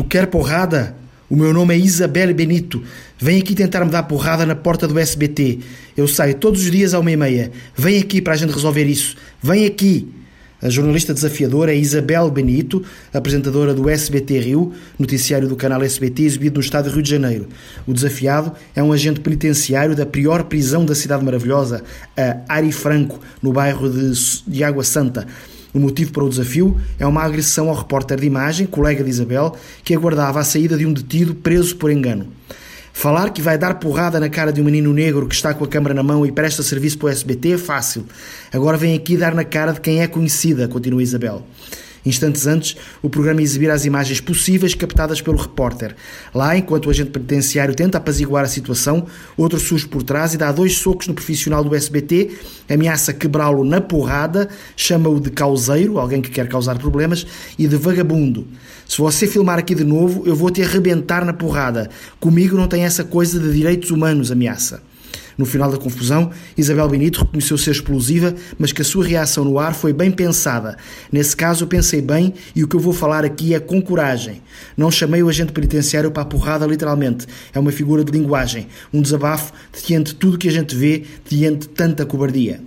Tu quer porrada? O meu nome é Isabel Benito. Vem aqui tentar me dar porrada na porta do SBT. Eu saio todos os dias à uma e meia. Vem aqui para a gente resolver isso. Vem aqui. A jornalista desafiadora é Isabel Benito, apresentadora do SBT Rio, noticiário do canal SBT exibido no estado de Rio de Janeiro. O desafiado é um agente penitenciário da pior prisão da cidade maravilhosa, a Ari Franco, no bairro de Água Santa. O motivo para o desafio é uma agressão ao repórter de imagem, colega de Isabel, que aguardava a saída de um detido preso por engano. Falar que vai dar porrada na cara de um menino negro que está com a câmara na mão e presta serviço para o SBT é fácil. Agora vem aqui dar na cara de quem é conhecida, continua Isabel. Instantes antes, o programa exibirá as imagens possíveis captadas pelo repórter. Lá, enquanto o agente penitenciário tenta apaziguar a situação, outro surge por trás e dá dois socos no profissional do SBT, ameaça quebrá-lo na porrada, chama-o de causeiro, alguém que quer causar problemas, e de vagabundo. Se você filmar aqui de novo, eu vou te arrebentar na porrada. Comigo não tem essa coisa de direitos humanos, ameaça. No final da confusão, Isabel Benito reconheceu ser explosiva, mas que a sua reação no ar foi bem pensada. Nesse caso, eu pensei bem e o que eu vou falar aqui é com coragem. Não chamei o agente penitenciário para a porrada, literalmente. É uma figura de linguagem, um desabafo diante de tudo que a gente vê, diante de tanta cobardia.